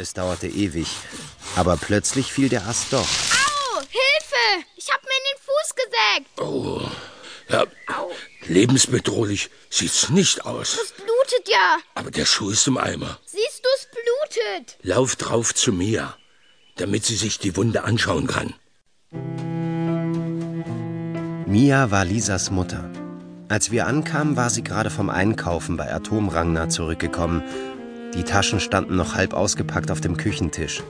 Es dauerte ewig, aber plötzlich fiel der Ast doch. Au! Hilfe! Ich hab mir in den Fuß gesägt. Oh, ja, lebensbedrohlich sieht's nicht aus. Es blutet ja. Aber der Schuh ist im Eimer. Siehst du, es blutet. Lauf drauf zu Mia, damit sie sich die Wunde anschauen kann. Mia war Lisas Mutter. Als wir ankamen, war sie gerade vom Einkaufen bei Atomrangner zurückgekommen. Die Taschen standen noch halb ausgepackt auf dem Küchentisch.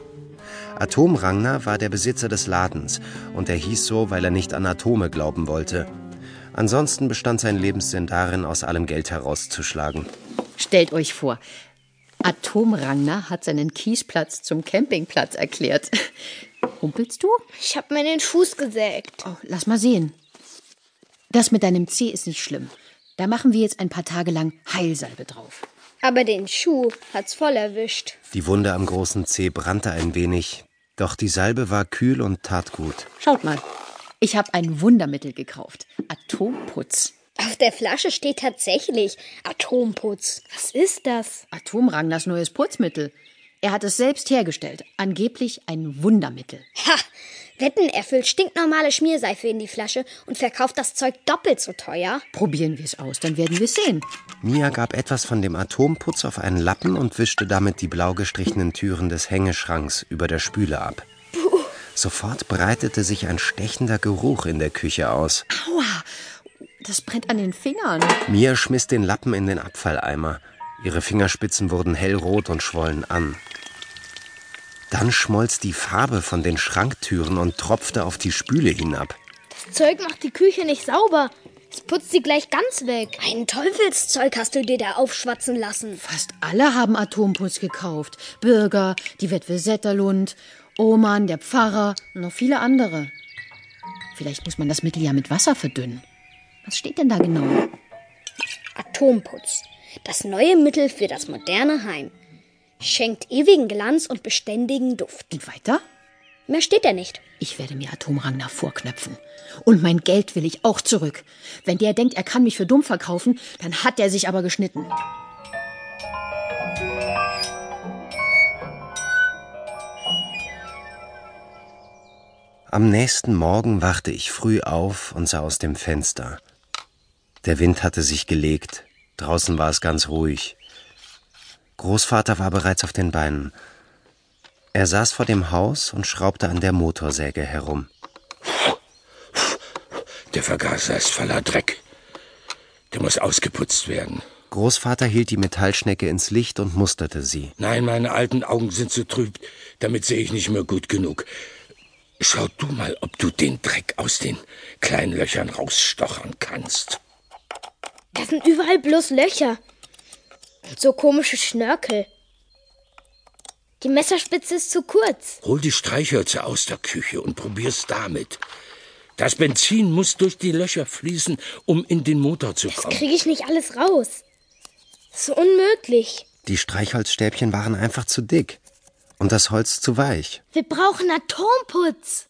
Atomrangner war der Besitzer des Ladens und er hieß so, weil er nicht an Atome glauben wollte. Ansonsten bestand sein Lebenssinn darin, aus allem Geld herauszuschlagen. Stellt euch vor, Atomrangner hat seinen Kiesplatz zum Campingplatz erklärt. Humpelst du? Ich hab mir den Fuß gesägt. Oh, lass mal sehen. Das mit deinem Zeh ist nicht schlimm. Da machen wir jetzt ein paar Tage lang Heilsalbe drauf. Aber den Schuh hat's voll erwischt. Die Wunde am großen Zeh brannte ein wenig, doch die Salbe war kühl und tat gut. Schaut mal, ich habe ein Wundermittel gekauft. Atomputz. Auf der Flasche steht tatsächlich Atomputz. Was ist das? Atomrangners neues Putzmittel. Er hat es selbst hergestellt. Angeblich ein Wundermittel. Ha! Wetten, er füllt stinknormale Schmierseife in die Flasche und verkauft das Zeug doppelt so teuer. Probieren wir es aus, dann werden wir es sehen. Mia gab etwas von dem Atomputz auf einen Lappen und wischte damit die blau gestrichenen Türen des Hängeschranks über der Spüle ab. Puh. Sofort breitete sich ein stechender Geruch in der Küche aus. Aua! Das brennt an den Fingern. Mia schmiss den Lappen in den Abfalleimer. Ihre Fingerspitzen wurden hellrot und schwollen an. Dann schmolz die Farbe von den Schranktüren und tropfte auf die Spüle hinab. Das Zeug macht die Küche nicht sauber. Es putzt sie gleich ganz weg. Ein Teufelszeug hast du dir da aufschwatzen lassen. Fast alle haben Atomputz gekauft. Bürger, die Witwe Setterlund, Oman, der Pfarrer und noch viele andere. Vielleicht muss man das Mittel ja mit Wasser verdünnen. Was steht denn da genau? Atomputz. Das neue Mittel für das moderne Heim. Schenkt ewigen Glanz und beständigen Duft. Und weiter? Mehr steht da nicht. Ich werde mir Atomrangner vorknöpfen. Und mein Geld will ich auch zurück. Wenn der denkt, er kann mich für dumm verkaufen, dann hat er sich aber geschnitten. Am nächsten Morgen wachte ich früh auf und sah aus dem Fenster. Der Wind hatte sich gelegt, draußen war es ganz ruhig. Großvater war bereits auf den Beinen. Er saß vor dem Haus und schraubte an der Motorsäge herum. Der Vergaser ist voller Dreck. Der muss ausgeputzt werden. Großvater hielt die Metallschnecke ins Licht und musterte sie. Nein, meine alten Augen sind zu trüb. Damit sehe ich nicht mehr gut genug. Schau du mal, ob du den Dreck aus den kleinen Löchern rausstochern kannst. Da sind überall bloß Löcher. So komische Schnörkel. Die Messerspitze ist zu kurz. Hol die Streichhölzer aus der Küche und probier's damit. Das Benzin muss durch die Löcher fließen, um in den Motor zu kommen. Das kriege ich nicht alles raus. So unmöglich. Die Streichholzstäbchen waren einfach zu dick und das Holz zu weich. Wir brauchen Atomputz.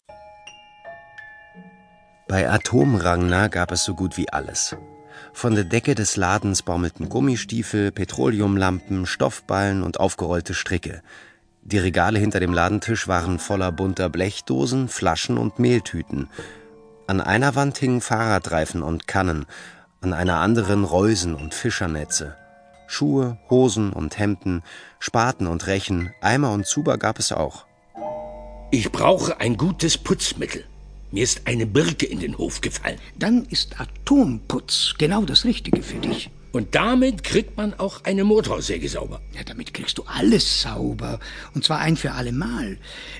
Bei Atomrangner gab es so gut wie alles. Von der Decke des Ladens baumelten Gummistiefel, Petroleumlampen, Stoffballen und aufgerollte Stricke. Die Regale hinter dem Ladentisch waren voller bunter Blechdosen, Flaschen und Mehltüten. An einer Wand hingen Fahrradreifen und Kannen, an einer anderen Reusen und Fischernetze. Schuhe, Hosen und Hemden, Spaten und Rechen, Eimer und Zuber gab es auch. Ich brauche ein gutes Putzmittel. Mir ist eine Birke in den Hof gefallen. Dann ist Atomputz genau das Richtige für dich. Und damit kriegt man auch eine Motorsäge sauber. Ja, damit kriegst du alles sauber. Und zwar ein für alle Mal.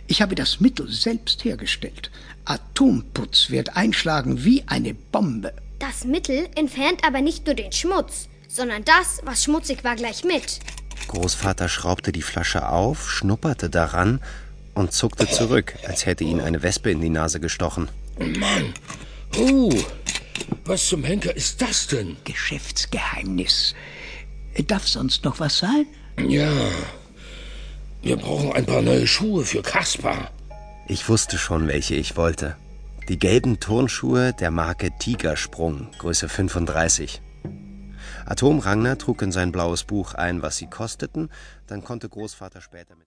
Ich habe das Mittel selbst hergestellt. Atomputz wird einschlagen wie eine Bombe. Das Mittel entfernt aber nicht nur den Schmutz, sondern das, was schmutzig war, gleich mit. Großvater schraubte die Flasche auf, schnupperte daran und zuckte zurück, als hätte ihn eine Wespe in die Nase gestochen. Oh Mann! Oh! Was zum Henker ist das denn? Geschäftsgeheimnis. Darf sonst noch was sein? Ja. Wir brauchen ein paar neue Schuhe für Kaspar. Ich wusste schon, welche ich wollte. Die gelben Turnschuhe der Marke Tigersprung, Größe 35. Atom Rangner trug in sein blaues Buch ein, was sie kosteten, dann konnte Großvater später mit